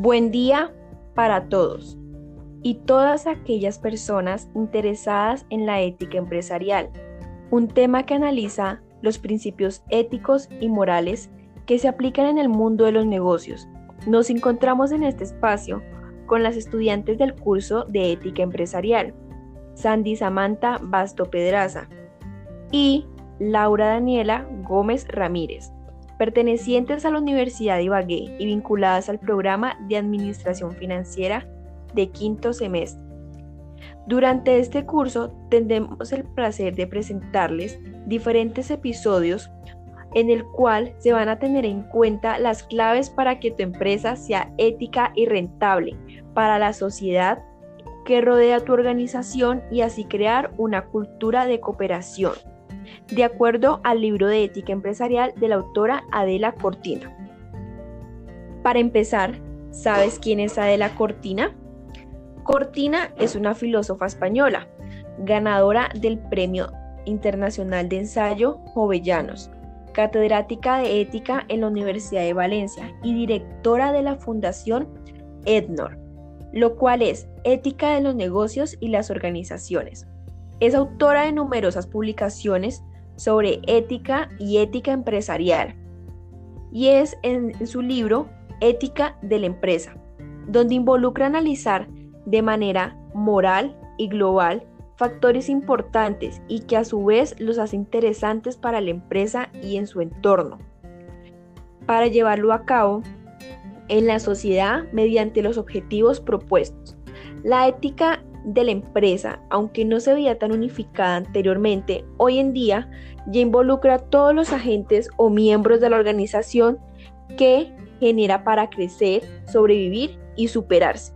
Buen día para todos y todas aquellas personas interesadas en la ética empresarial, un tema que analiza los principios éticos y morales que se aplican en el mundo de los negocios. Nos encontramos en este espacio con las estudiantes del curso de ética empresarial, Sandy Samantha Basto Pedraza y Laura Daniela Gómez Ramírez pertenecientes a la Universidad de Ibagué y vinculadas al programa de Administración Financiera de quinto semestre. Durante este curso tendremos el placer de presentarles diferentes episodios en el cual se van a tener en cuenta las claves para que tu empresa sea ética y rentable para la sociedad que rodea tu organización y así crear una cultura de cooperación de acuerdo al libro de ética empresarial de la autora Adela Cortina. Para empezar, ¿sabes quién es Adela Cortina? Cortina es una filósofa española, ganadora del Premio Internacional de Ensayo Jovellanos, catedrática de ética en la Universidad de Valencia y directora de la Fundación EDNOR, lo cual es Ética de los Negocios y las Organizaciones. Es autora de numerosas publicaciones sobre ética y ética empresarial. Y es en su libro Ética de la empresa, donde involucra analizar de manera moral y global factores importantes y que a su vez los hace interesantes para la empresa y en su entorno, para llevarlo a cabo en la sociedad mediante los objetivos propuestos. La ética de la empresa, aunque no se veía tan unificada anteriormente, hoy en día ya involucra a todos los agentes o miembros de la organización que genera para crecer, sobrevivir y superarse.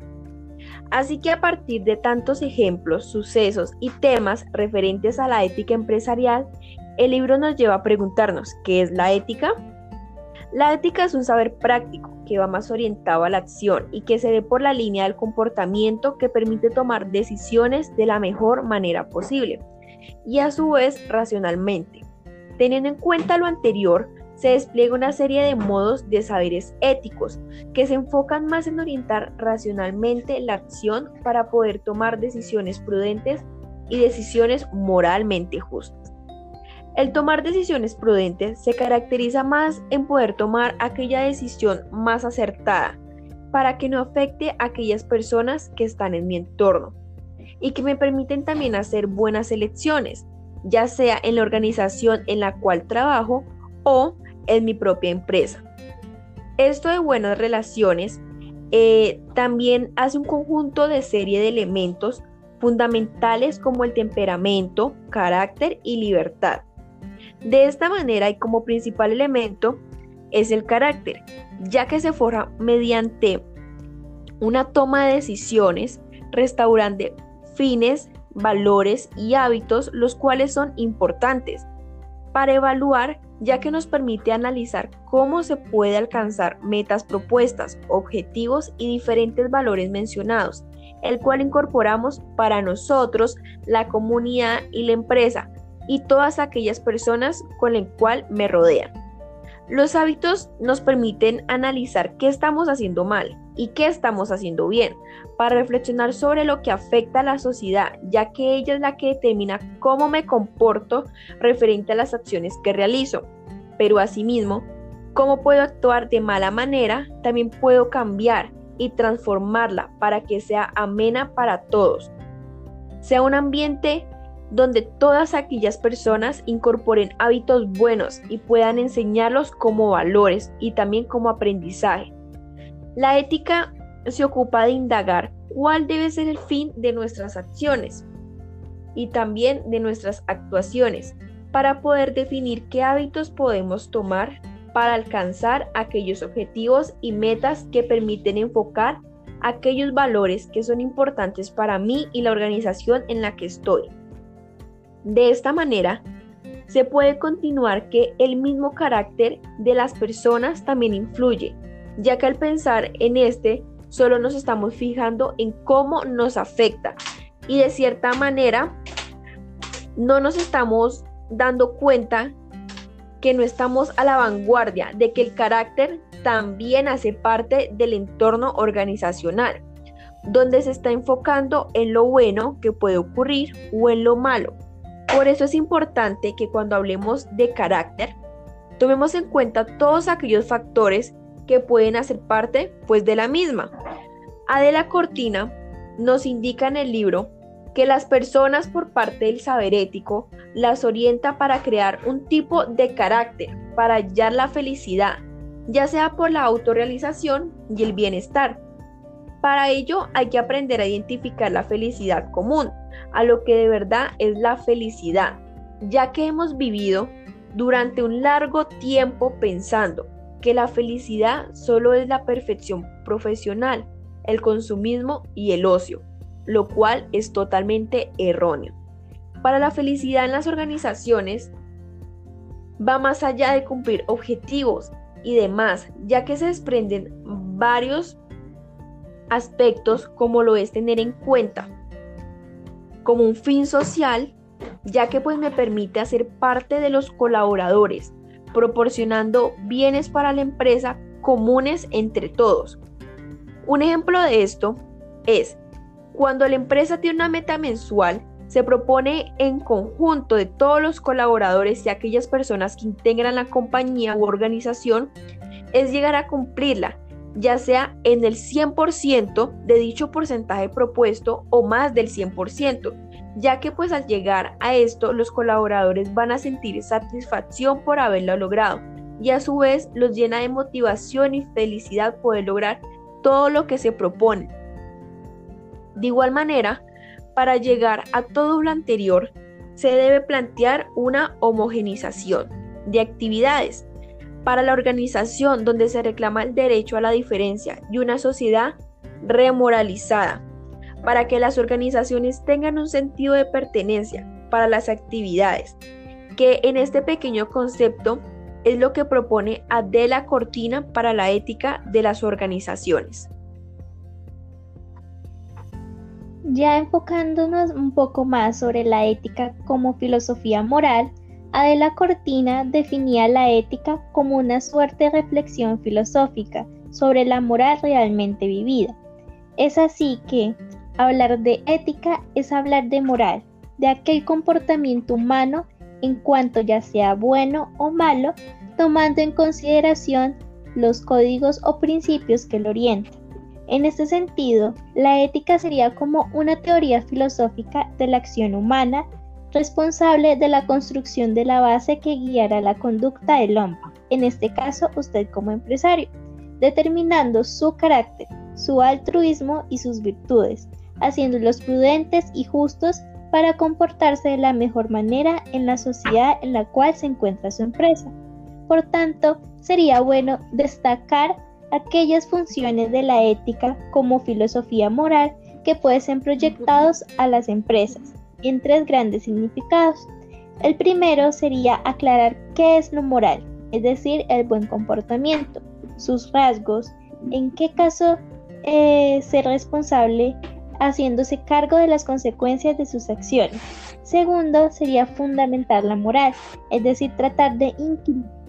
Así que a partir de tantos ejemplos, sucesos y temas referentes a la ética empresarial, el libro nos lleva a preguntarnos, ¿qué es la ética? La ética es un saber práctico que va más orientado a la acción y que se ve por la línea del comportamiento que permite tomar decisiones de la mejor manera posible y a su vez racionalmente. Teniendo en cuenta lo anterior, se despliega una serie de modos de saberes éticos que se enfocan más en orientar racionalmente la acción para poder tomar decisiones prudentes y decisiones moralmente justas. El tomar decisiones prudentes se caracteriza más en poder tomar aquella decisión más acertada para que no afecte a aquellas personas que están en mi entorno y que me permiten también hacer buenas elecciones, ya sea en la organización en la cual trabajo o en mi propia empresa. Esto de buenas relaciones eh, también hace un conjunto de serie de elementos fundamentales como el temperamento, carácter y libertad de esta manera y como principal elemento es el carácter, ya que se forja mediante una toma de decisiones restaurando fines, valores y hábitos los cuales son importantes para evaluar ya que nos permite analizar cómo se puede alcanzar metas propuestas, objetivos y diferentes valores mencionados, el cual incorporamos para nosotros, la comunidad y la empresa, y todas aquellas personas con las cual me rodean. Los hábitos nos permiten analizar qué estamos haciendo mal y qué estamos haciendo bien, para reflexionar sobre lo que afecta a la sociedad, ya que ella es la que determina cómo me comporto referente a las acciones que realizo. Pero asimismo, cómo puedo actuar de mala manera, también puedo cambiar y transformarla para que sea amena para todos. Sea un ambiente donde todas aquellas personas incorporen hábitos buenos y puedan enseñarlos como valores y también como aprendizaje. La ética se ocupa de indagar cuál debe ser el fin de nuestras acciones y también de nuestras actuaciones para poder definir qué hábitos podemos tomar para alcanzar aquellos objetivos y metas que permiten enfocar aquellos valores que son importantes para mí y la organización en la que estoy. De esta manera, se puede continuar que el mismo carácter de las personas también influye, ya que al pensar en este, solo nos estamos fijando en cómo nos afecta y de cierta manera no nos estamos dando cuenta que no estamos a la vanguardia de que el carácter también hace parte del entorno organizacional, donde se está enfocando en lo bueno que puede ocurrir o en lo malo. Por eso es importante que cuando hablemos de carácter, tomemos en cuenta todos aquellos factores que pueden hacer parte pues de la misma. Adela Cortina nos indica en el libro que las personas por parte del saber ético las orienta para crear un tipo de carácter, para hallar la felicidad, ya sea por la autorrealización y el bienestar. Para ello hay que aprender a identificar la felicidad común, a lo que de verdad es la felicidad, ya que hemos vivido durante un largo tiempo pensando que la felicidad solo es la perfección profesional, el consumismo y el ocio, lo cual es totalmente erróneo. Para la felicidad en las organizaciones va más allá de cumplir objetivos y demás, ya que se desprenden varios aspectos como lo es tener en cuenta como un fin social, ya que pues me permite hacer parte de los colaboradores, proporcionando bienes para la empresa comunes entre todos. Un ejemplo de esto es cuando la empresa tiene una meta mensual, se propone en conjunto de todos los colaboradores y aquellas personas que integran la compañía u organización, es llegar a cumplirla, ya sea en el 100% de dicho porcentaje propuesto o más del 100%, ya que pues al llegar a esto los colaboradores van a sentir satisfacción por haberlo logrado y a su vez los llena de motivación y felicidad poder lograr todo lo que se propone. De igual manera, para llegar a todo lo anterior, se debe plantear una homogenización de actividades para la organización donde se reclama el derecho a la diferencia y una sociedad remoralizada, para que las organizaciones tengan un sentido de pertenencia para las actividades, que en este pequeño concepto es lo que propone Adela Cortina para la ética de las organizaciones. Ya enfocándonos un poco más sobre la ética como filosofía moral, Adela Cortina definía la ética como una suerte de reflexión filosófica sobre la moral realmente vivida. Es así que hablar de ética es hablar de moral, de aquel comportamiento humano en cuanto ya sea bueno o malo, tomando en consideración los códigos o principios que lo orientan. En este sentido, la ética sería como una teoría filosófica de la acción humana responsable de la construcción de la base que guiará la conducta del hombre, en este caso usted como empresario, determinando su carácter, su altruismo y sus virtudes, haciéndolos prudentes y justos para comportarse de la mejor manera en la sociedad en la cual se encuentra su empresa. Por tanto, sería bueno destacar aquellas funciones de la ética como filosofía moral que pueden ser proyectados a las empresas, en tres grandes significados. El primero sería aclarar qué es lo moral, es decir, el buen comportamiento, sus rasgos, en qué caso eh, ser responsable haciéndose cargo de las consecuencias de sus acciones. Segundo, sería fundamentar la moral, es decir, tratar de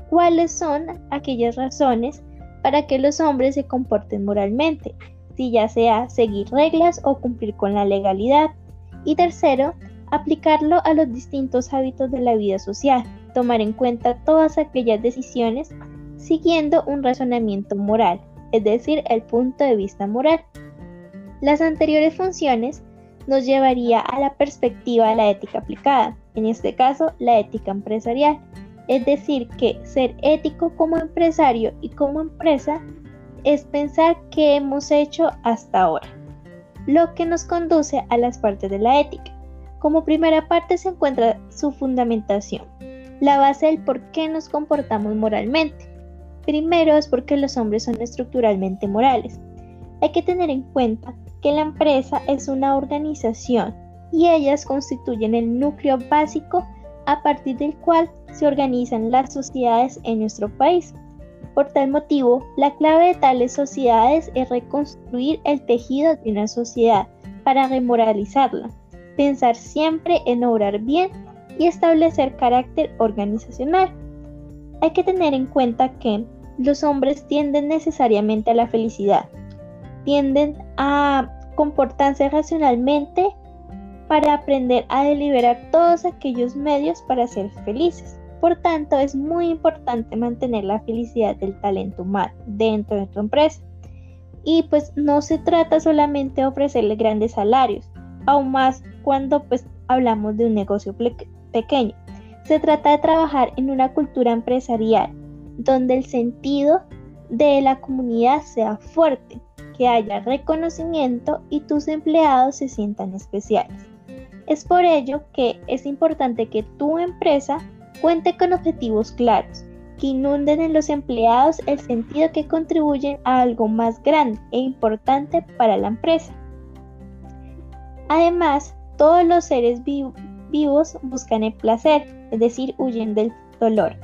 cuáles son aquellas razones para que los hombres se comporten moralmente, si ya sea seguir reglas o cumplir con la legalidad. Y tercero, aplicarlo a los distintos hábitos de la vida social, tomar en cuenta todas aquellas decisiones siguiendo un razonamiento moral, es decir, el punto de vista moral. Las anteriores funciones nos llevaría a la perspectiva de la ética aplicada, en este caso la ética empresarial, es decir, que ser ético como empresario y como empresa es pensar qué hemos hecho hasta ahora, lo que nos conduce a las partes de la ética. Como primera parte se encuentra su fundamentación, la base del por qué nos comportamos moralmente. Primero es porque los hombres son estructuralmente morales. Hay que tener en cuenta que la empresa es una organización y ellas constituyen el núcleo básico a partir del cual se organizan las sociedades en nuestro país. Por tal motivo, la clave de tales sociedades es reconstruir el tejido de una sociedad para remoralizarla, pensar siempre en obrar bien y establecer carácter organizacional. Hay que tener en cuenta que los hombres tienden necesariamente a la felicidad, tienden a comportarse racionalmente para aprender a deliberar todos aquellos medios para ser felices. Por tanto, es muy importante mantener la felicidad del talento humano dentro de tu empresa. Y pues no se trata solamente de ofrecerle grandes salarios, aún más cuando pues hablamos de un negocio pequeño. Se trata de trabajar en una cultura empresarial donde el sentido de la comunidad sea fuerte, que haya reconocimiento y tus empleados se sientan especiales. Es por ello que es importante que tu empresa cuente con objetivos claros, que inunden en los empleados el sentido que contribuyen a algo más grande e importante para la empresa. Además, todos los seres vivos buscan el placer, es decir, huyen del dolor.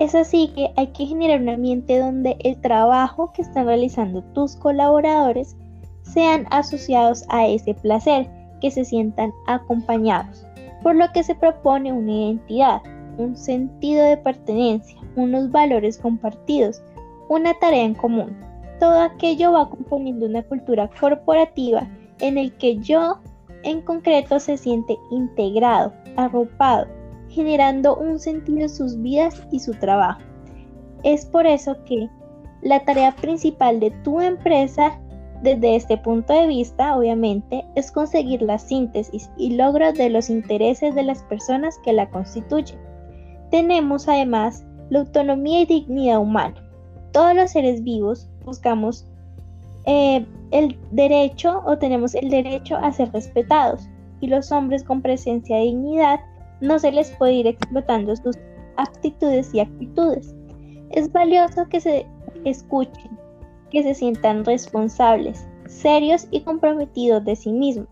Es así que hay que generar un ambiente donde el trabajo que están realizando tus colaboradores sean asociados a ese placer, que se sientan acompañados, por lo que se propone una identidad, un sentido de pertenencia, unos valores compartidos, una tarea en común. Todo aquello va componiendo una cultura corporativa en el que yo en concreto se siente integrado, arropado, generando un sentido en sus vidas y su trabajo. Es por eso que la tarea principal de tu empresa desde este punto de vista, obviamente, es conseguir la síntesis y logro de los intereses de las personas que la constituyen. Tenemos además la autonomía y dignidad humana. Todos los seres vivos buscamos eh, el derecho o tenemos el derecho a ser respetados y los hombres con presencia y dignidad no se les puede ir explotando sus aptitudes y actitudes. Es valioso que se escuchen, que se sientan responsables, serios y comprometidos de sí mismos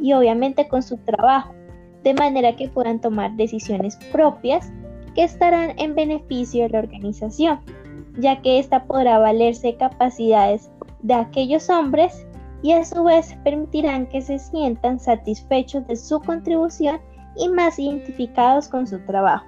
y obviamente con su trabajo, de manera que puedan tomar decisiones propias que estarán en beneficio de la organización, ya que ésta podrá valerse capacidades de aquellos hombres y a su vez permitirán que se sientan satisfechos de su contribución y más identificados con su trabajo.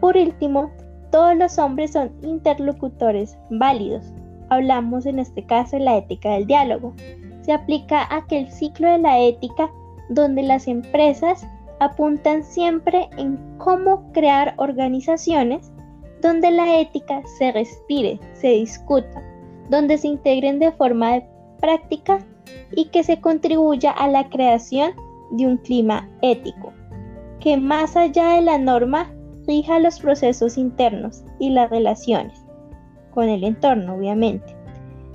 Por último, todos los hombres son interlocutores válidos. Hablamos en este caso de la ética del diálogo. Se aplica aquel ciclo de la ética donde las empresas apuntan siempre en cómo crear organizaciones donde la ética se respire, se discuta, donde se integren de forma práctica y que se contribuya a la creación de un clima ético, que más allá de la norma rija los procesos internos y las relaciones, con el entorno obviamente.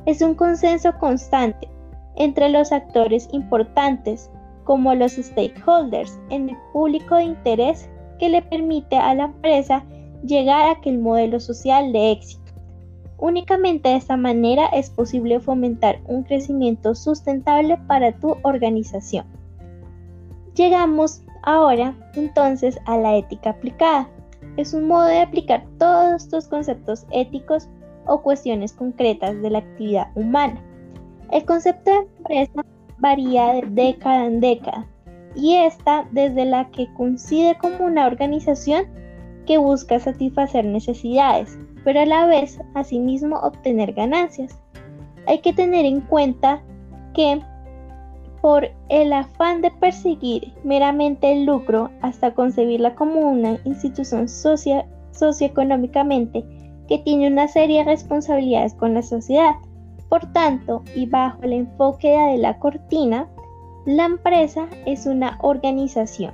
Es un consenso constante entre los actores importantes como los stakeholders en el público de interés que le permite a la empresa llegar a aquel modelo social de éxito. Únicamente de esta manera es posible fomentar un crecimiento sustentable para tu organización. Llegamos ahora entonces a la ética aplicada. Es un modo de aplicar todos estos conceptos éticos o cuestiones concretas de la actividad humana. El concepto de empresa varía de década en década y esta desde la que coincide como una organización que busca satisfacer necesidades, pero a la vez asimismo obtener ganancias. Hay que tener en cuenta que por el afán de perseguir meramente el lucro hasta concebirla como una institución socioeconómicamente que tiene una serie de responsabilidades con la sociedad, por tanto, y bajo el enfoque de la cortina, la empresa es una organización,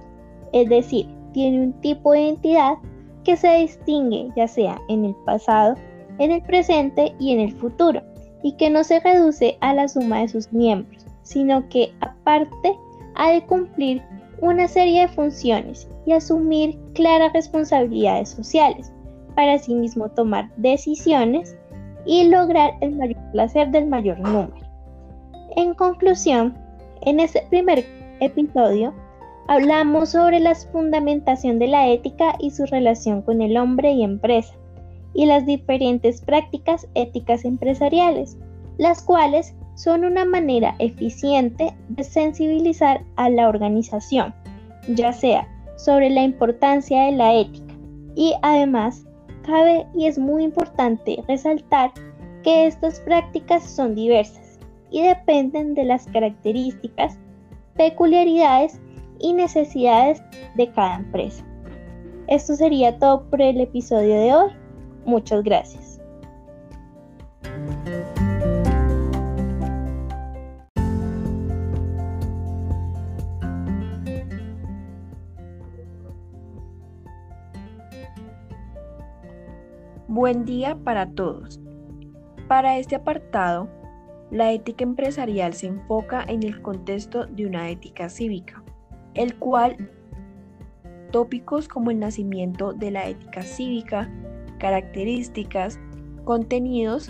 es decir, tiene un tipo de identidad que se distingue ya sea en el pasado, en el presente y en el futuro, y que no se reduce a la suma de sus miembros, sino que aparte ha de cumplir una serie de funciones y asumir claras responsabilidades sociales, para sí mismo tomar decisiones y lograr el mayor placer del mayor número. En conclusión, en este primer episodio hablamos sobre la fundamentación de la ética y su relación con el hombre y empresa, y las diferentes prácticas éticas empresariales, las cuales son una manera eficiente de sensibilizar a la organización, ya sea sobre la importancia de la ética y además cabe y es muy importante resaltar que estas prácticas son diversas y dependen de las características, peculiaridades y necesidades de cada empresa. Esto sería todo por el episodio de hoy. Muchas gracias. Buen día para todos. Para este apartado, la ética empresarial se enfoca en el contexto de una ética cívica, el cual tópicos como el nacimiento de la ética cívica, características, contenidos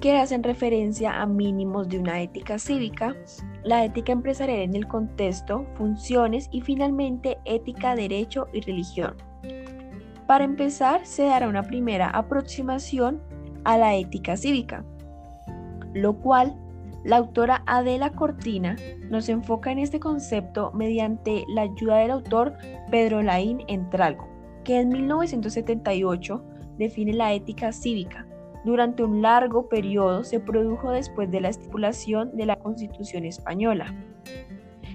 que hacen referencia a mínimos de una ética cívica, la ética empresarial en el contexto, funciones y finalmente ética, derecho y religión. Para empezar, se dará una primera aproximación a la ética cívica, lo cual la autora Adela Cortina nos enfoca en este concepto mediante la ayuda del autor Pedro Laín Entralgo, que en 1978 define la ética cívica. Durante un largo periodo se produjo después de la estipulación de la Constitución española,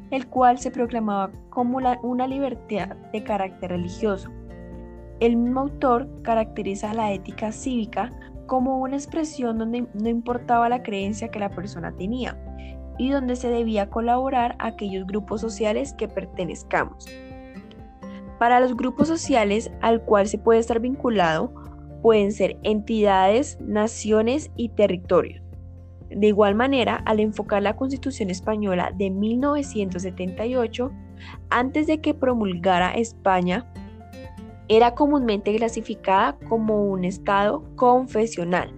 el cual se proclamaba como una libertad de carácter religioso, el mismo autor caracteriza la ética cívica como una expresión donde no importaba la creencia que la persona tenía y donde se debía colaborar a aquellos grupos sociales que pertenezcamos. Para los grupos sociales al cual se puede estar vinculado pueden ser entidades, naciones y territorios. De igual manera, al enfocar la Constitución española de 1978, antes de que promulgara España era comúnmente clasificada como un estado confesional,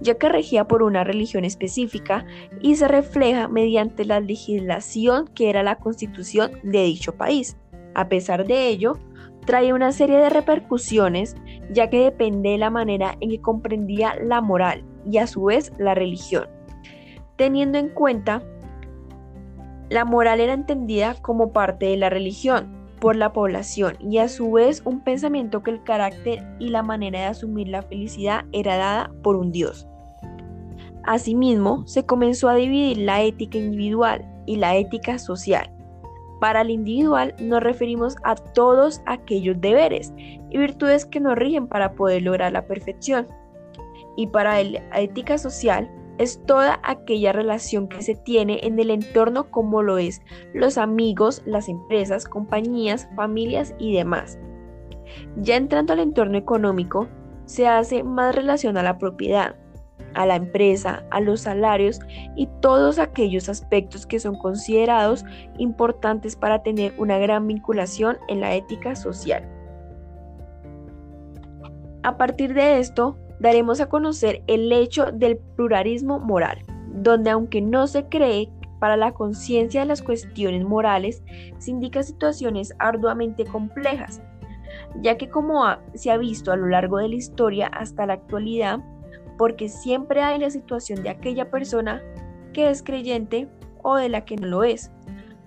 ya que regía por una religión específica y se refleja mediante la legislación que era la constitución de dicho país. A pesar de ello, trae una serie de repercusiones, ya que depende de la manera en que comprendía la moral y a su vez la religión. Teniendo en cuenta, la moral era entendida como parte de la religión, por la población y a su vez un pensamiento que el carácter y la manera de asumir la felicidad era dada por un Dios. Asimismo, se comenzó a dividir la ética individual y la ética social. Para el individual nos referimos a todos aquellos deberes y virtudes que nos rigen para poder lograr la perfección. Y para la ética social es toda aquella relación que se tiene en el entorno como lo es los amigos, las empresas, compañías, familias y demás. Ya entrando al entorno económico, se hace más relación a la propiedad, a la empresa, a los salarios y todos aquellos aspectos que son considerados importantes para tener una gran vinculación en la ética social. A partir de esto, daremos a conocer el hecho del pluralismo moral, donde aunque no se cree para la conciencia de las cuestiones morales, se indica situaciones arduamente complejas, ya que como se ha visto a lo largo de la historia hasta la actualidad, porque siempre hay la situación de aquella persona que es creyente o de la que no lo es,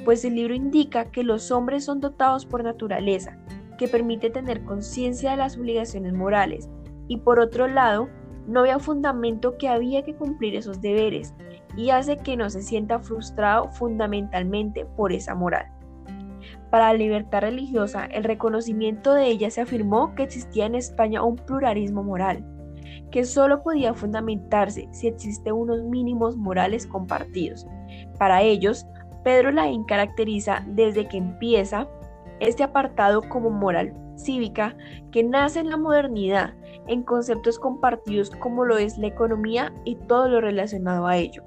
pues el libro indica que los hombres son dotados por naturaleza, que permite tener conciencia de las obligaciones morales, y por otro lado, no vea fundamento que había que cumplir esos deberes y hace que no se sienta frustrado fundamentalmente por esa moral. Para la libertad religiosa, el reconocimiento de ella se afirmó que existía en España un pluralismo moral, que solo podía fundamentarse si existen unos mínimos morales compartidos. Para ellos, Pedro Laín caracteriza desde que empieza este apartado como moral cívica que nace en la modernidad en conceptos compartidos como lo es la economía y todo lo relacionado a ello.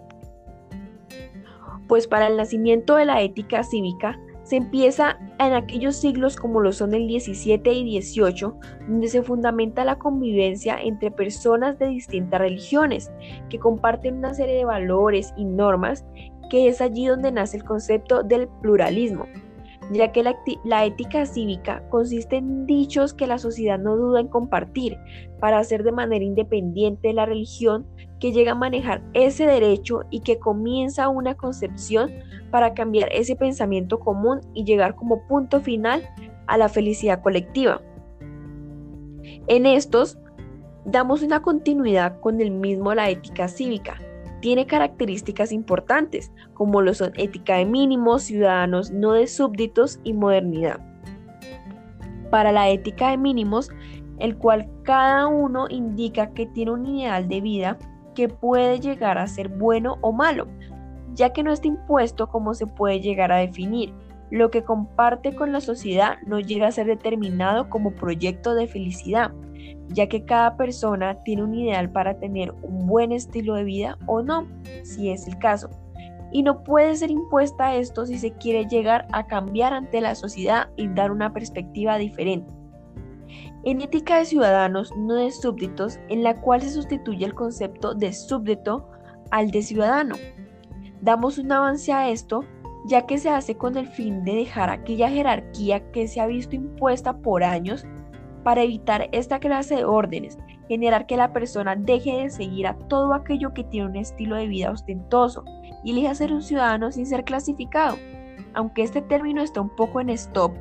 Pues para el nacimiento de la ética cívica se empieza en aquellos siglos como lo son el 17 y 18, donde se fundamenta la convivencia entre personas de distintas religiones que comparten una serie de valores y normas, que es allí donde nace el concepto del pluralismo, ya que la, ética cívica consiste en dichos que la sociedad no duda en compartir para hacer de manera independiente de la religión que llega a manejar ese derecho y que comienza una concepción para cambiar ese pensamiento común y llegar como punto final a la felicidad colectiva. En estos Damos una continuidad con el mismo la ética cívica. Tiene características importantes, como lo son ética de mínimos, ciudadanos no de súbditos y modernidad. Para la ética de mínimos, el cual cada uno indica que tiene un ideal de vida que puede llegar a ser bueno o malo, ya que no está impuesto como se puede llegar a definir. Lo que comparte con la sociedad no llega a ser determinado como proyecto de felicidad, ya que cada persona tiene un ideal para tener un buen estilo de vida o no, si es el caso. Y no puede ser impuesta esto si se quiere llegar a cambiar ante la sociedad y dar una perspectiva diferente. En ética de ciudadanos, no de súbditos, en la cual se sustituye el concepto de súbdito al de ciudadano. Damos un avance a esto ya que se hace con el fin de dejar aquella jerarquía que se ha visto impuesta por años para evitar esta clase de órdenes, generar que la persona deje de seguir a todo aquello que tiene un estilo de vida ostentoso y elija ser un ciudadano sin ser clasificado. Aunque este término está un poco en stop,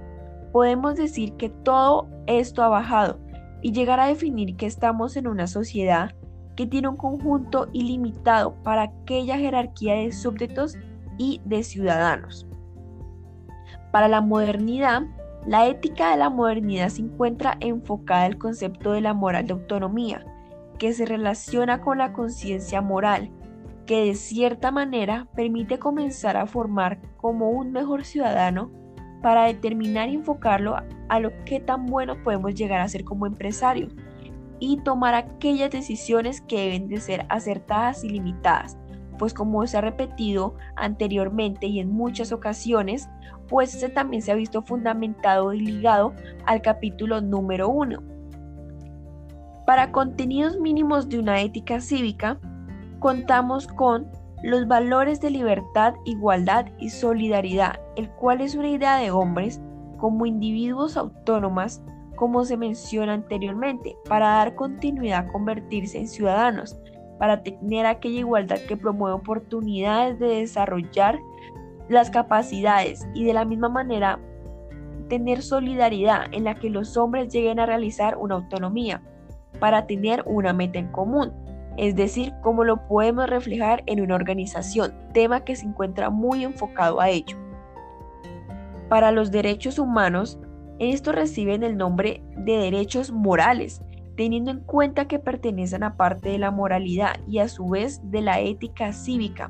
podemos decir que todo esto ha bajado y llegar a definir que estamos en una sociedad que tiene un conjunto ilimitado para aquella jerarquía de súbditos y de ciudadanos. Para la modernidad, la ética de la modernidad se encuentra enfocada en el concepto de la moral de autonomía, que se relaciona con la conciencia moral, que de cierta manera permite comenzar a formar como un mejor ciudadano para determinar y enfocarlo a lo que tan bueno podemos llegar a ser como empresarios y tomar aquellas decisiones que deben de ser acertadas y limitadas, pues como se ha repetido anteriormente y en muchas ocasiones, pues este también se ha visto fundamentado y ligado al capítulo número 1. Para contenidos mínimos de una ética cívica, contamos con los valores de libertad, igualdad y solidaridad, el cual es una idea de hombres como individuos autónomas, como se menciona anteriormente, para dar continuidad a convertirse en ciudadanos, para tener aquella igualdad que promueve oportunidades de desarrollar las capacidades y de la misma manera tener solidaridad en la que los hombres lleguen a realizar una autonomía para tener una meta en común, es decir, cómo lo podemos reflejar en una organización, tema que se encuentra muy enfocado a ello. Para los derechos humanos, estos reciben el nombre de derechos morales, teniendo en cuenta que pertenecen a parte de la moralidad y a su vez de la ética cívica,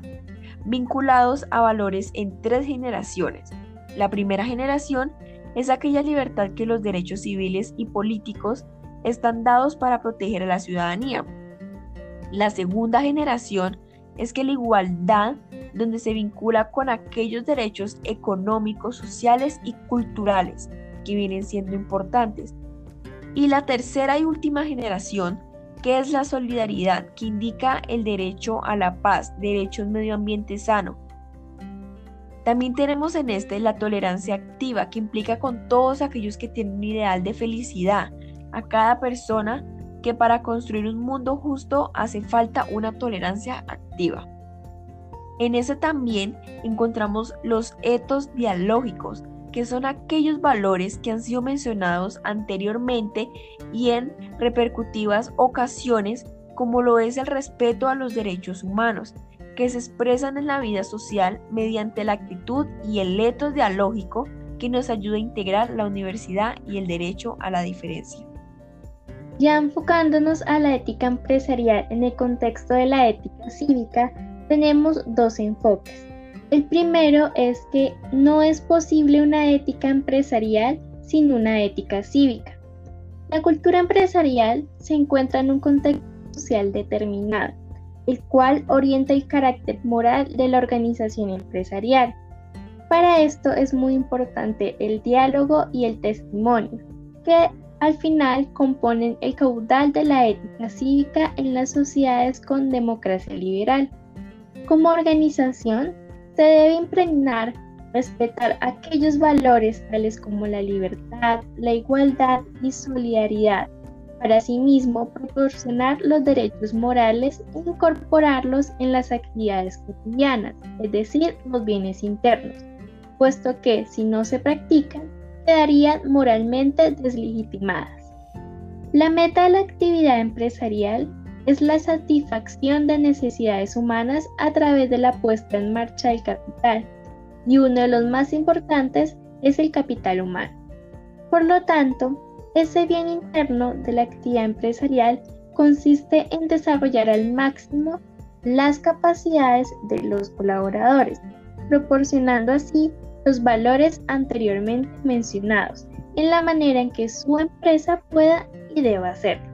vinculados a valores en tres generaciones. La primera generación es aquella libertad que los derechos civiles y políticos están dados para proteger a la ciudadanía. La segunda generación es que la igualdad, donde se vincula con aquellos derechos económicos, sociales y culturales que vienen siendo importantes. Y la tercera y última generación ¿Qué es la solidaridad? Que indica el derecho a la paz, derecho a un medio ambiente sano. También tenemos en este la tolerancia activa, que implica con todos aquellos que tienen un ideal de felicidad, a cada persona que para construir un mundo justo hace falta una tolerancia activa. En ese también encontramos los etos dialógicos, que son aquellos valores que han sido mencionados anteriormente y en repercutivas ocasiones, como lo es el respeto a los derechos humanos, que se expresan en la vida social mediante la actitud y el etos dialógico que nos ayuda a integrar la universidad y el derecho a la diferencia. Ya enfocándonos a la ética empresarial en el contexto de la ética cívica, tenemos dos enfoques. El primero es que no es posible una ética empresarial sin una ética cívica. La cultura empresarial se encuentra en un contexto social determinado, el cual orienta el carácter moral de la organización empresarial. Para esto es muy importante el diálogo y el testimonio, que al final componen el caudal de la ética cívica en las sociedades con democracia liberal. Como organización, se debe impregnar, respetar aquellos valores tales como la libertad, la igualdad y solidaridad. Para asimismo, proporcionar los derechos morales e incorporarlos en las actividades cotidianas, es decir, los bienes internos, puesto que si no se practican, quedarían moralmente deslegitimadas. La meta de la actividad empresarial es la satisfacción de necesidades humanas a través de la puesta en marcha del capital, y uno de los más importantes es el capital humano. Por lo tanto, ese bien interno de la actividad empresarial consiste en desarrollar al máximo las capacidades de los colaboradores, proporcionando así los valores anteriormente mencionados en la manera en que su empresa pueda y deba hacerlo.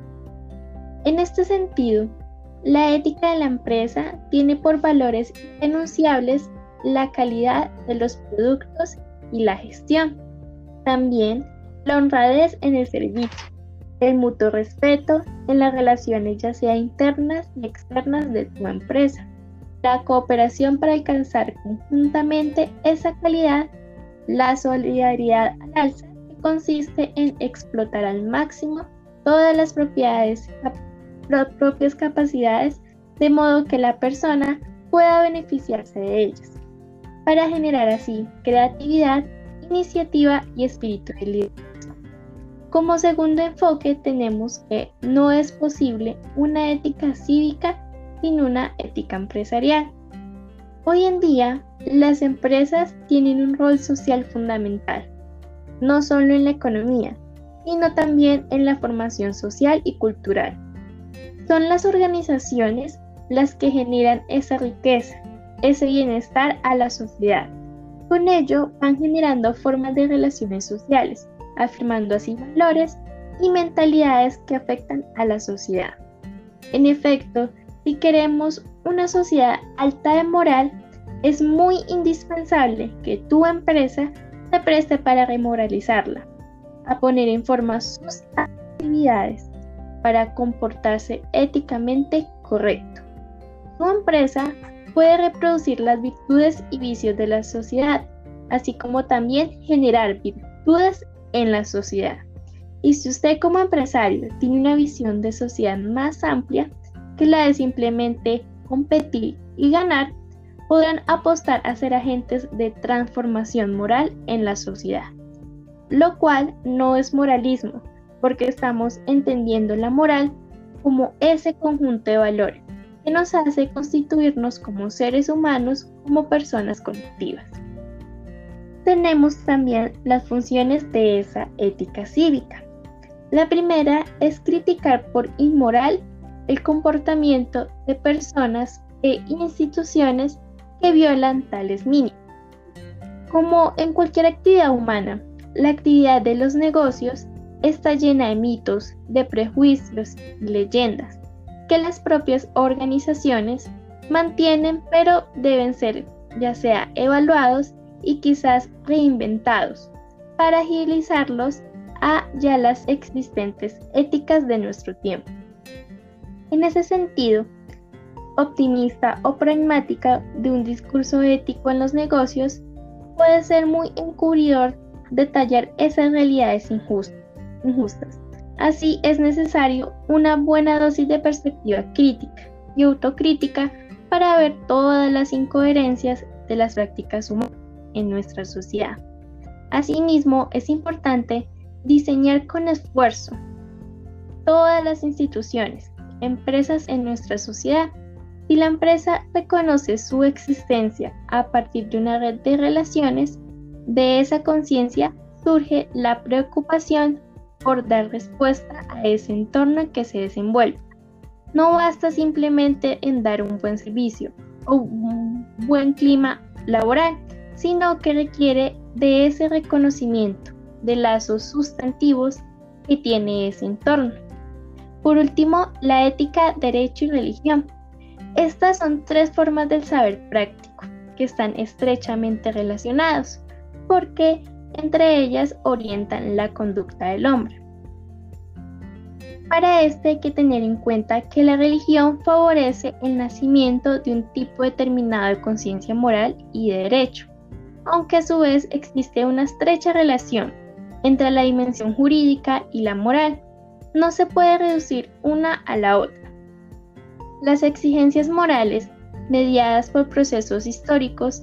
En este sentido, la ética de la empresa tiene por valores enunciables la calidad de los productos y la gestión. También la honradez en el servicio, el mutuo respeto en las relaciones ya sea internas y externas de tu empresa, la cooperación para alcanzar conjuntamente esa calidad, la solidaridad al alza que consiste en explotar al máximo todas las propiedades, propias capacidades de modo que la persona pueda beneficiarse de ellas, para generar así creatividad, iniciativa y espíritu de liderazgo. Como segundo enfoque tenemos que no es posible una ética cívica sin una ética empresarial. Hoy en día, las empresas tienen un rol social fundamental, no solo en la economía, sino también en la formación social y cultural. Son las organizaciones las que generan esa riqueza, ese bienestar a la sociedad. Con ello van generando formas de relaciones sociales, afirmando así valores y mentalidades que afectan a la sociedad. En efecto, si queremos una sociedad alta de moral, es muy indispensable que tu empresa se preste para remoralizarla, a poner en forma sus actividades para comportarse éticamente correcto. Tu empresa puede reproducir las virtudes y vicios de la sociedad, así como también generar virtudes en la sociedad. Y si usted como empresario tiene una visión de sociedad más amplia que la de simplemente competir y ganar, podrán apostar a ser agentes de transformación moral en la sociedad. Lo cual no es moralismo, porque estamos entendiendo la moral como ese conjunto de valores que nos hace constituirnos como seres humanos, como personas colectivas tenemos también las funciones de esa ética cívica. La primera es criticar por inmoral el comportamiento de personas e instituciones que violan tales mínimos. Como en cualquier actividad humana, la actividad de los negocios está llena de mitos, de prejuicios y leyendas que las propias organizaciones mantienen pero deben ser ya sea evaluados y quizás reinventados para agilizarlos a ya las existentes éticas de nuestro tiempo. En ese sentido, optimista o pragmática de un discurso ético en los negocios puede ser muy encubridor detallar esas realidades injustas. Así es necesario una buena dosis de perspectiva crítica y autocrítica para ver todas las incoherencias de las prácticas humanas en nuestra sociedad. Asimismo, es importante diseñar con esfuerzo todas las instituciones, empresas en nuestra sociedad. Si la empresa reconoce su existencia a partir de una red de relaciones, de esa conciencia surge la preocupación por dar respuesta a ese entorno en que se desenvuelve. No basta simplemente en dar un buen servicio o un buen clima laboral, sino que requiere de ese reconocimiento de lazos sustantivos que tiene ese entorno. Por último, la ética, derecho y religión. Estas son tres formas del saber práctico que están estrechamente relacionados porque entre ellas orientan la conducta del hombre. Para esto hay que tener en cuenta que la religión favorece el nacimiento de un tipo determinado de conciencia moral y de derecho, aunque a su vez existe una estrecha relación entre la dimensión jurídica y la moral. No se puede reducir una a la otra. Las exigencias morales, mediadas por procesos históricos,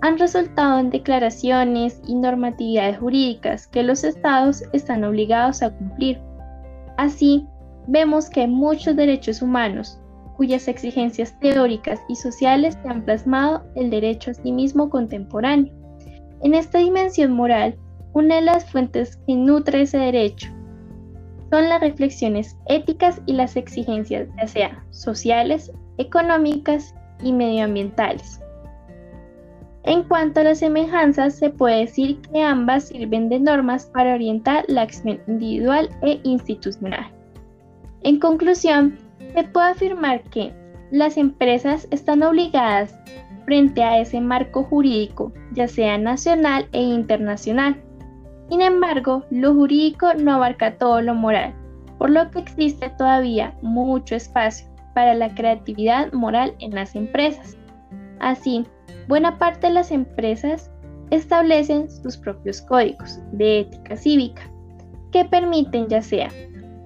han resultado en declaraciones y normatividades jurídicas que los estados están obligados a cumplir. Así, vemos que hay muchos derechos humanos, cuyas exigencias teóricas y sociales se han plasmado el derecho a sí mismo contemporáneo. En esta dimensión moral, una de las fuentes que nutre ese derecho son las reflexiones éticas y las exigencias, ya sean sociales, económicas y medioambientales. En cuanto a las semejanzas, se puede decir que ambas sirven de normas para orientar la acción individual e institucional. En conclusión, se puede afirmar que las empresas están obligadas frente a ese marco jurídico, ya sea nacional e internacional. Sin embargo, lo jurídico no abarca todo lo moral, por lo que existe todavía mucho espacio para la creatividad moral en las empresas. Así, buena parte de las empresas establecen sus propios códigos de ética cívica que permiten ya sea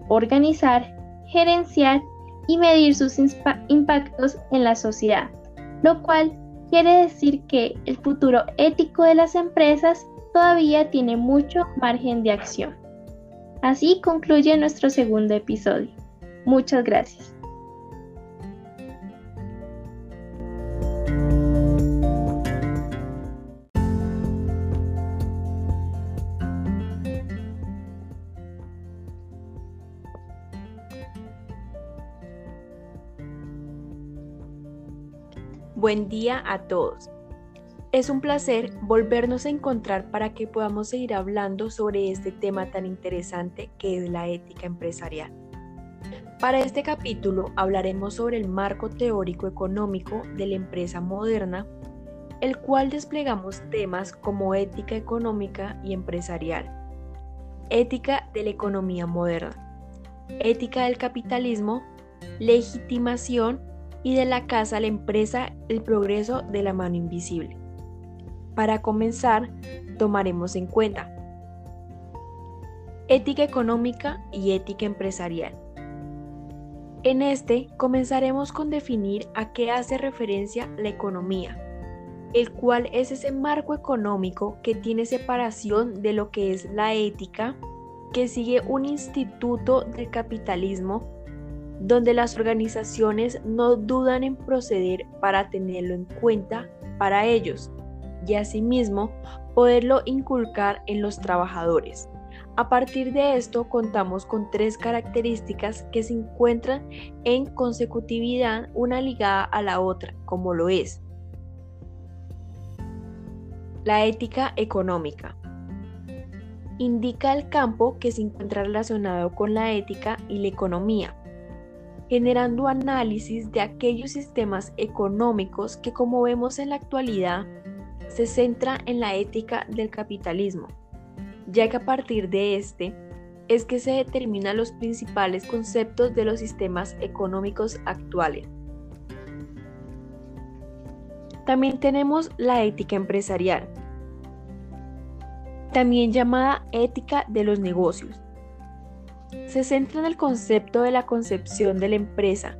organizar, gerenciar y medir sus impactos en la sociedad, lo cual quiere decir que el futuro ético de las empresas todavía tiene mucho margen de acción. Así concluye nuestro segundo episodio. Muchas gracias. Buen día a todos. Es un placer volvernos a encontrar para que podamos seguir hablando sobre este tema tan interesante que es la ética empresarial. Para este capítulo hablaremos sobre el marco teórico económico de la empresa moderna, el cual desplegamos temas como ética económica y empresarial, ética de la economía moderna, ética del capitalismo, legitimación y de la casa a la empresa el progreso de la mano invisible. Para comenzar, tomaremos en cuenta ética económica y ética empresarial. En este comenzaremos con definir a qué hace referencia la economía, el cual es ese marco económico que tiene separación de lo que es la ética, que sigue un instituto del capitalismo donde las organizaciones no dudan en proceder para tenerlo en cuenta para ellos y asimismo poderlo inculcar en los trabajadores. A partir de esto contamos con tres características que se encuentran en consecutividad una ligada a la otra, como lo es la ética económica. Indica el campo que se encuentra relacionado con la ética y la economía, generando análisis de aquellos sistemas económicos que como vemos en la actualidad se centra en la ética del capitalismo, ya que a partir de este es que se determinan los principales conceptos de los sistemas económicos actuales. También tenemos la ética empresarial, también llamada ética de los negocios, se centra en el concepto de la concepción de la empresa,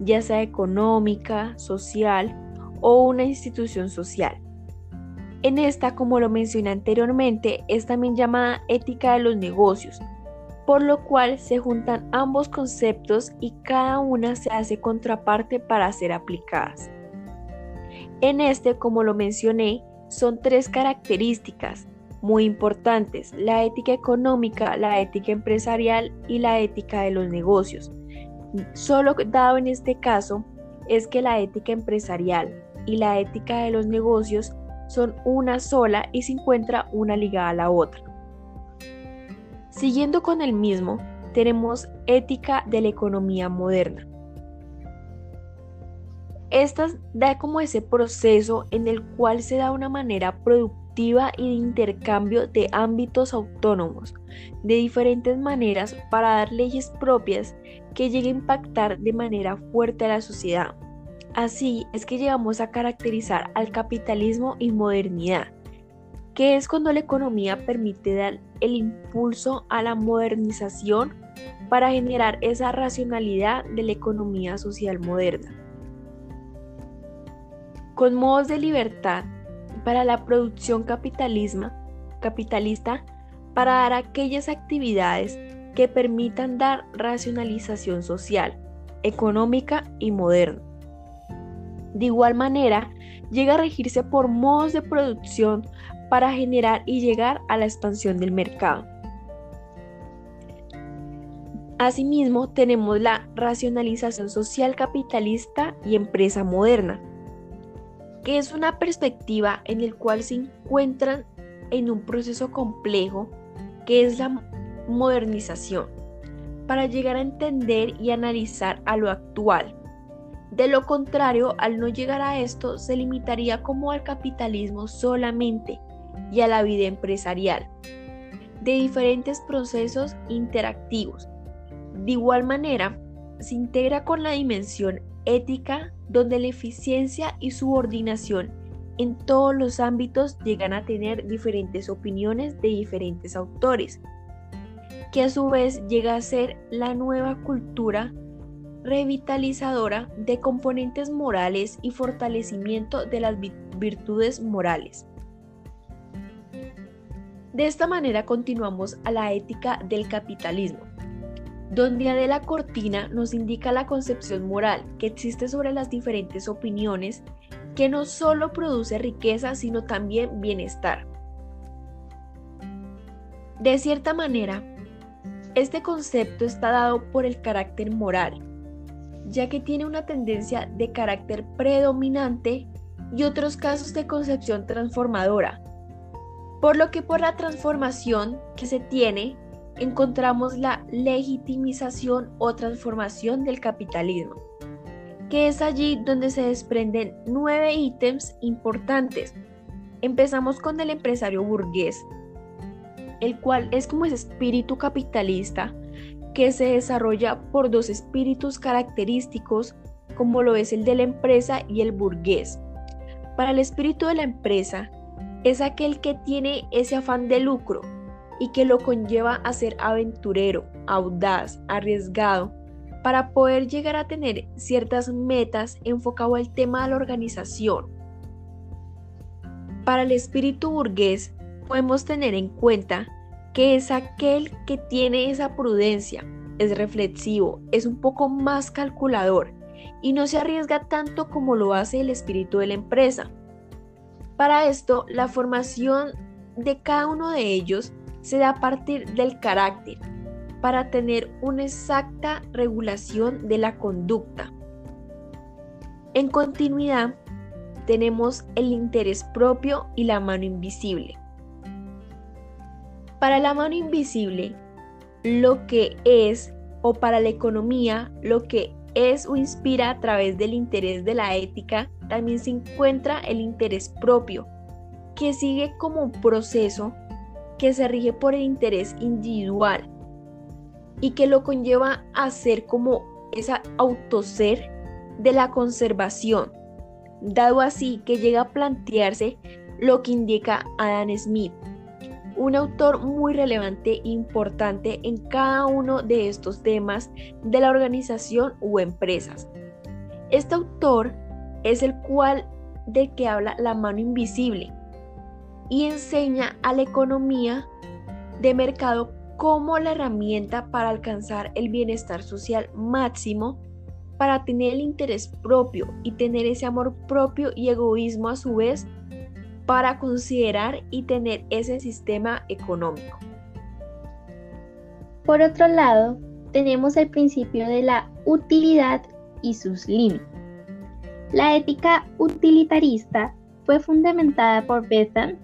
ya sea económica, social o una institución social. En esta, como lo mencioné anteriormente, es también llamada ética de los negocios, por lo cual se juntan ambos conceptos y cada una se hace contraparte para ser aplicadas. En este, como lo mencioné, son tres características, muy importantes, la ética económica, la ética empresarial y la ética de los negocios. Solo dado en este caso es que la ética empresarial y la ética de los negocios son una sola y se encuentra una ligada a la otra. Siguiendo con el mismo, tenemos ética de la economía moderna. Esta da como ese proceso en el cual se da una manera productiva y de intercambio de ámbitos autónomos de diferentes maneras para dar leyes propias que lleguen a impactar de manera fuerte a la sociedad. Así es que llegamos a caracterizar al capitalismo y modernidad, que es cuando la economía permite dar el impulso a la modernización para generar esa racionalidad de la economía social moderna. Con modos de libertad para la producción capitalista para dar aquellas actividades que permitan dar racionalización social, económica y moderna. De igual manera, llega a regirse por modos de producción para generar y llegar a la expansión del mercado. Asimismo, tenemos la racionalización social capitalista y empresa moderna, es una perspectiva en el cual se encuentran en un proceso complejo que es la modernización, para llegar a entender y analizar a lo actual. De lo contrario, al no llegar a esto, se limitaría como al capitalismo solamente y a la vida empresarial, de diferentes procesos interactivos. De igual manera, se integra con la dimensión ética, donde la eficiencia y subordinación en todos los ámbitos llegan a tener diferentes opiniones de diferentes autores, que a su vez llega a ser la nueva cultura revitalizadora de componentes morales y fortalecimiento de las virtudes morales. De esta manera continuamos a la ética del capitalismo, donde Adela Cortina nos indica la concepción moral que existe sobre las diferentes opiniones que no solo produce riqueza, sino también bienestar. De cierta manera, este concepto está dado por el carácter moral, ya que tiene una tendencia de carácter predominante y otros casos de concepción transformadora, por lo que por la transformación que se tiene encontramos la legitimización o transformación del capitalismo, que es allí donde se desprenden nueve ítems importantes. Empezamos con el empresario burgués, el cual es como ese espíritu capitalista que se desarrolla por dos espíritus característicos como lo es el de la empresa y el burgués. Para el espíritu de la empresa es aquel que tiene ese afán de lucro, y que lo conlleva a ser aventurero, audaz, arriesgado, para poder llegar a tener ciertas metas enfocado al tema de la organización. Para el espíritu burgués podemos tener en cuenta que es aquel que tiene esa prudencia, es reflexivo, es un poco más calculador y no se arriesga tanto como lo hace el espíritu de la empresa. Para esto, la formación de cada uno de ellos se da a partir del carácter para tener una exacta regulación de la conducta. En continuidad, tenemos el interés propio y la mano invisible. Para la mano invisible, lo que es, o para la economía, lo que es o inspira a través del interés de la ética, también se encuentra el interés propio, que sigue como un proceso que se rige por el interés individual y que lo conlleva a ser como esa autoser de la conservación, dado así que llega a plantearse lo que indica Adam Smith, un autor muy relevante e importante en cada uno de estos temas de la organización u empresas. Este autor es el cual de que habla la mano invisible, y enseña a la economía de mercado como la herramienta para alcanzar el bienestar social máximo, para tener el interés propio y tener ese amor propio y egoísmo a su vez para considerar y tener ese sistema económico. Por otro lado, tenemos el principio de la utilidad y sus límites. La ética utilitarista fue fundamentada por Bethan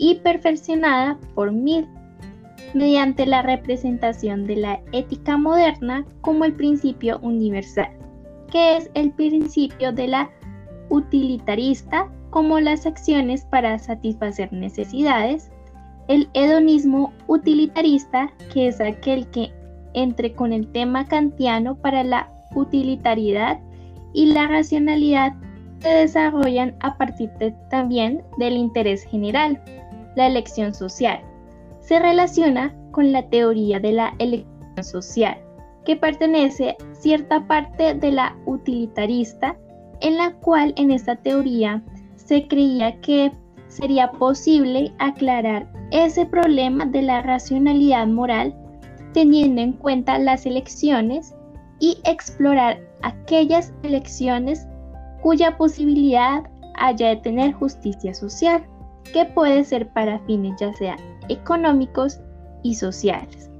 y perfeccionada por Mill mediante la representación de la ética moderna como el principio universal, que es el principio de la utilitarista como las acciones para satisfacer necesidades, el hedonismo utilitarista, que es aquel que entre con el tema kantiano para la utilitariedad y la racionalidad se desarrollan a partir también del interés general, la elección social. Se relaciona con la teoría de la elección social, que pertenece a cierta parte de la utilitarista, en la cual en esta teoría se creía que sería posible aclarar ese problema de la racionalidad moral teniendo en cuenta las elecciones y explorar aquellas elecciones cuya posibilidad haya de tener justicia social, que puede ser para fines ya sea económicos y sociales.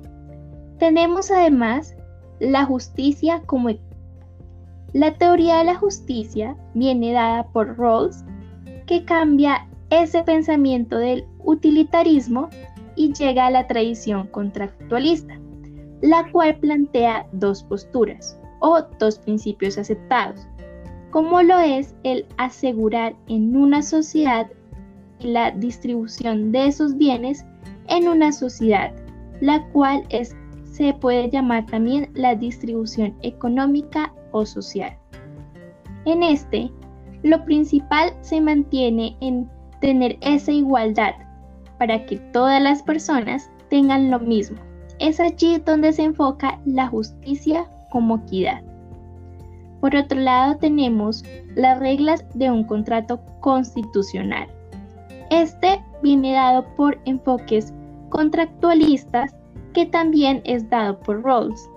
Tenemos además la justicia como la teoría de la justicia viene dada por Rawls, que cambia ese pensamiento del utilitarismo y llega a la tradición contractualista, la cual plantea dos posturas o dos principios aceptados, como lo es el asegurar en una sociedad la distribución de esos bienes en una sociedad, la cual se puede llamar también la distribución económica o social. En este, lo principal se mantiene en tener esa igualdad para que todas las personas tengan lo mismo. Es allí donde se enfoca la justicia como equidad. Por otro lado tenemos las reglas de un contrato constitucional. Este viene dado por enfoques contractualistas que también es dado por Rawls,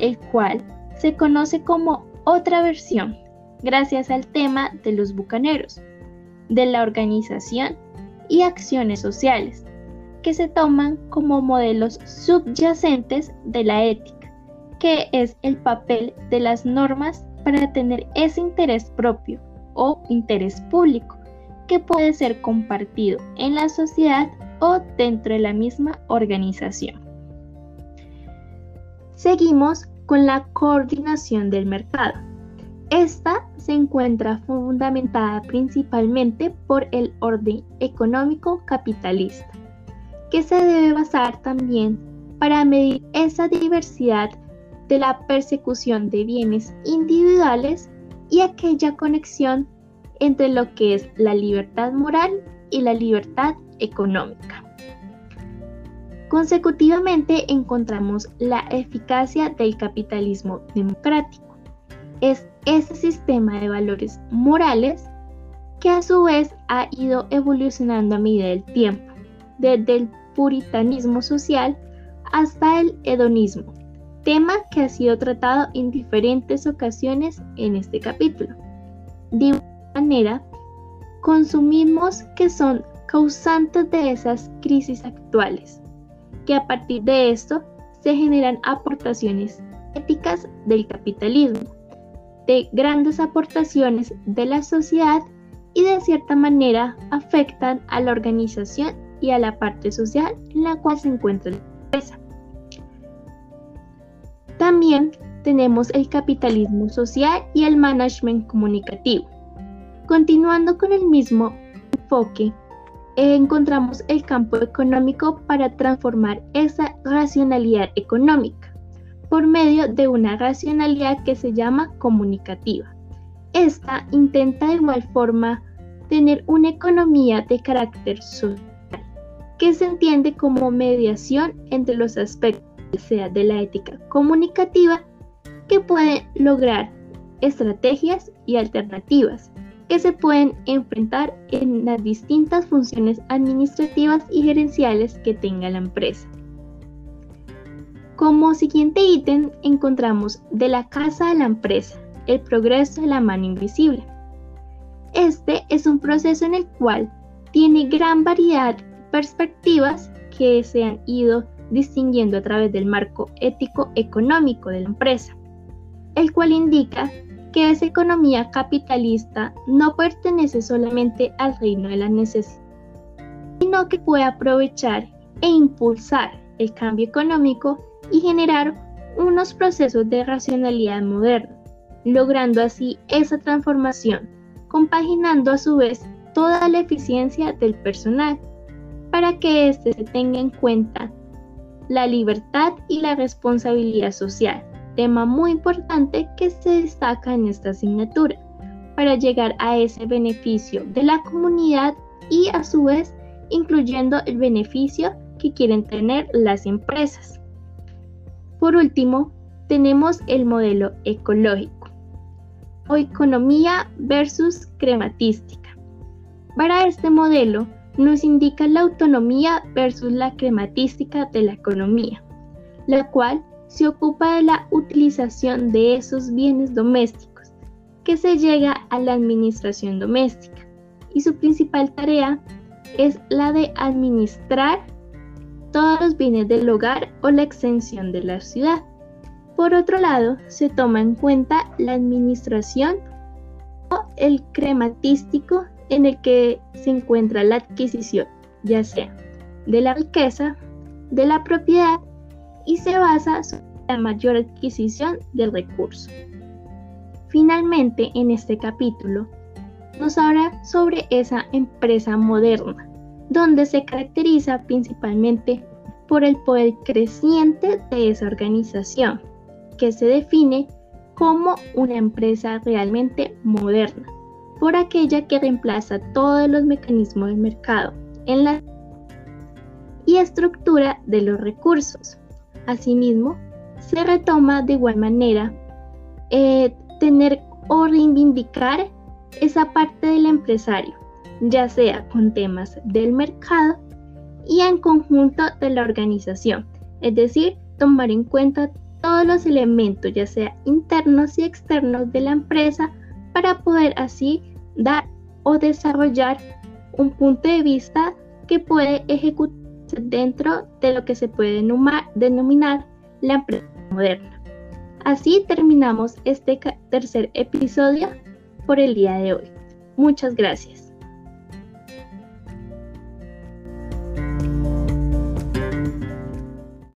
el cual se conoce como otra versión, gracias al tema de los bucaneros, de la organización y acciones sociales, que se toman como modelos subyacentes de la ética, que es el papel de las normas para tener ese interés propio o interés público que puede ser compartido en la sociedad o dentro de la misma organización. Seguimos con la coordinación del mercado. Esta se encuentra fundamentada principalmente por el orden económico capitalista, que se debe basar también para medir esa diversidad de la persecución de bienes individuales y aquella conexión entre lo que es la libertad moral y la libertad económica. Consecutivamente encontramos la eficacia del capitalismo democrático. Es ese sistema de valores morales que a su vez ha ido evolucionando a medida del tiempo, desde el puritanismo social hasta el hedonismo, tema que ha sido tratado en diferentes ocasiones en este capítulo. Manera, consumimos que son causantes de esas crisis actuales, que a partir de esto se generan aportaciones éticas del capitalismo, de grandes aportaciones de la sociedad y de cierta manera afectan a la organización y a la parte social en la cual se encuentra la empresa. También tenemos el capitalismo social y el management comunicativo. Continuando con el mismo enfoque, encontramos el campo económico para transformar esa racionalidad económica por medio de una racionalidad que se llama comunicativa. Esta intenta de igual forma tener una economía de carácter social, que se entiende como mediación entre los aspectos sea de la ética comunicativa que puede lograr estrategias y alternativas que se pueden enfrentar en las distintas funciones administrativas y gerenciales que tenga la empresa. Como siguiente ítem encontramos de la casa a la empresa, el progreso de la mano invisible. Este es un proceso en el cual tiene gran variedad de perspectivas que se han ido distinguiendo a través del marco ético económico de la empresa, el cual indica que esa economía capitalista no pertenece solamente al reino de la necesidad, sino que puede aprovechar e impulsar el cambio económico y generar unos procesos de racionalidad moderna, logrando así esa transformación, compaginando a su vez toda la eficiencia del personal, para que éste se tenga en cuenta la libertad y la responsabilidad social tema muy importante que se destaca en esta asignatura para llegar a ese beneficio de la comunidad y a su vez incluyendo el beneficio que quieren tener las empresas. Por último, tenemos el modelo ecológico o economía versus crematística. Para este modelo nos indica la autonomía versus la crematística de la economía la cual se ocupa de la utilización de esos bienes domésticos, que se llega a la administración doméstica, y su principal tarea es la de administrar todos los bienes del hogar o la extensión de la ciudad. Por otro lado, se toma en cuenta la administración o el crematístico en el que se encuentra la adquisición, ya sea de la riqueza, de la propiedad y se basa sobre la mayor adquisición del recurso. Finalmente, en este capítulo, nos habla sobre esa empresa moderna, donde se caracteriza principalmente por el poder creciente de esa organización, que se define como una empresa realmente moderna, por aquella que reemplaza todos los mecanismos del mercado en la y estructura de los recursos. Asimismo, se retoma de igual manera eh, tener o reivindicar esa parte del empresario, ya sea con temas del mercado y en conjunto de la organización, es decir, tomar en cuenta todos los elementos, ya sea internos y externos de la empresa, para poder así dar o desarrollar un punto de vista que puede ejecutarse dentro de lo que se puede denominar la empresa moderna. Así terminamos este tercer episodio por el día de hoy. Muchas gracias.